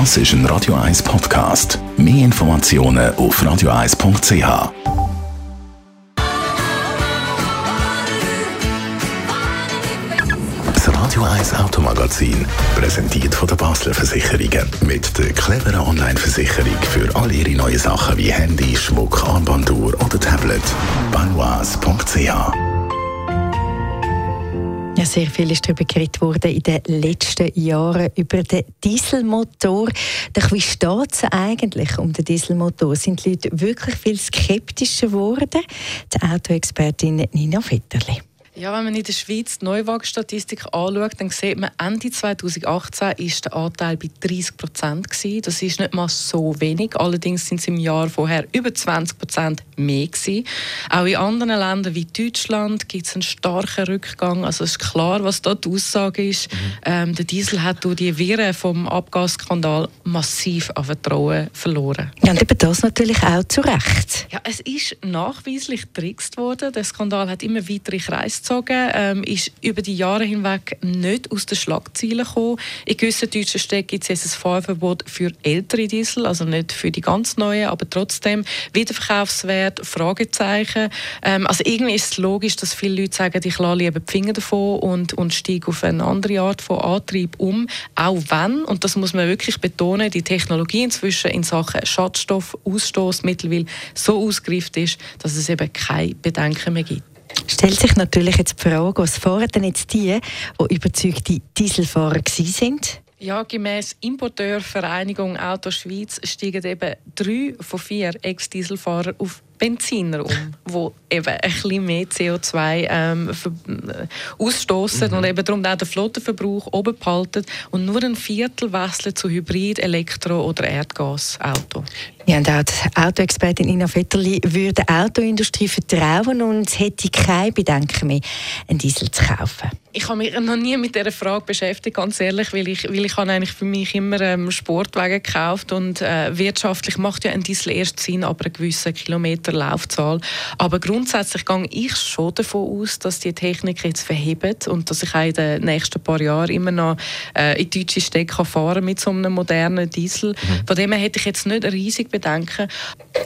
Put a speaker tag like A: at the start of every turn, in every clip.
A: Das ist ein Radio 1 Podcast. Mehr Informationen auf radio1.ch. Das Radio 1 Automagazin, präsentiert von der Basler Versicherungen. Mit der cleveren Online-Versicherung für all Ihre neuen Sachen wie Handy, Schmuck, Armbanduhr oder Tablet. Banois.ch
B: sehr viel ist darüber geredet worden in den letzten Jahren über den Dieselmotor. Doch wie steht es eigentlich um den Dieselmotor? Sind die Leute wirklich viel skeptischer geworden? Die Autoexpertin Nina Vetterli.
C: Ja, wenn man in der Schweiz die Neuwagenstatistik anschaut, dann sieht man, Ende 2018 ist der Anteil bei 30 Prozent. Das ist nicht mal so wenig. Allerdings sind es im Jahr vorher über 20 Prozent mehr. Gewesen. Auch in anderen Ländern wie Deutschland gibt es einen starken Rückgang. Also es ist klar, was da die Aussage ist. Mhm. Ähm, der Diesel hat durch die Viren vom Abgasskandal massiv an Vertrauen verloren.
B: Ja, und eben das natürlich auch zu Recht.
C: Ja, es ist nachweislich getrickst worden. Der Skandal hat immer weitere Kreise gezogen, ähm, ist über die Jahre hinweg nicht aus den Schlagzeilen gekommen. In gewissen deutschen Städten gibt es ein Fahrverbot für ältere Diesel, also nicht für die ganz neuen, aber trotzdem Wiederverkaufswert, Fragezeichen. Ähm, also irgendwie ist es logisch, dass viele Leute sagen, ich lasse lieber die Finger davon und, und steige auf eine andere Art von Antrieb um, auch wenn, und das muss man wirklich betonen, die Technologie inzwischen in Sachen Schadstoffausstoß mittlerweile so ausgereift ist, dass es eben keine Bedenken mehr gibt
B: stellt sich natürlich jetzt die Frage, was fahren denn jetzt die, die überzeugte Dieselfahrer sind?
C: Ja, gemäß Importeurvereinigung Auto Schweiz steigen eben drei von vier Ex-Dieselfahrer auf Benziner um, wo eben ein bisschen mehr CO2 ähm, äh, ausstoßen mhm. und eben darum auch den Flottenverbrauch oben behalten und nur ein Viertel wechseln zu Hybrid, Elektro- oder Erdgasauto.
B: Ja, und auch die Autoexpertin Ina Vetterli würde der Autoindustrie vertrauen und hätte keine Bedenken mehr, einen Diesel zu kaufen.
C: Ich habe mich noch nie mit dieser Frage beschäftigt, ganz ehrlich, weil ich, weil ich habe eigentlich für mich immer ähm, Sportwagen gekauft und äh, wirtschaftlich macht ja ein Diesel erst Sinn, aber einen gewissen Kilometer Laufzahl. Aber grundsätzlich gehe ich schon davon aus, dass die Technik jetzt verhebt und dass ich auch in den nächsten paar Jahren immer noch äh, in deutsche Städte fahren mit so einem modernen Diesel. Mhm. Von dem her hätte ich jetzt nicht riesig Bedenken.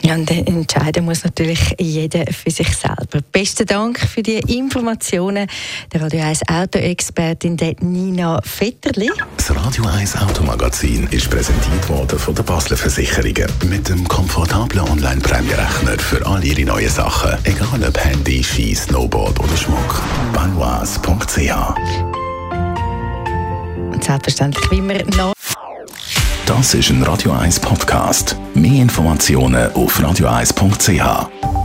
B: Ja, und entscheiden muss natürlich jeder für sich selber. Besten Dank für die Informationen. Der Radio 1 Autoexpertin Nina Vetterli.
A: Das Radio 1 Automagazin ist präsentiert worden von der Basler Versicherungen mit dem komfortablen Online-Prämierechner für all Ihre neuen Sachen, egal ob Handy, Ski, Snowboard oder Schmuck. Banois.ch
B: Und selbstverständlich wie immer noch.
A: Das ist ein Radio 1 Podcast. Mehr Informationen auf radio1.ch.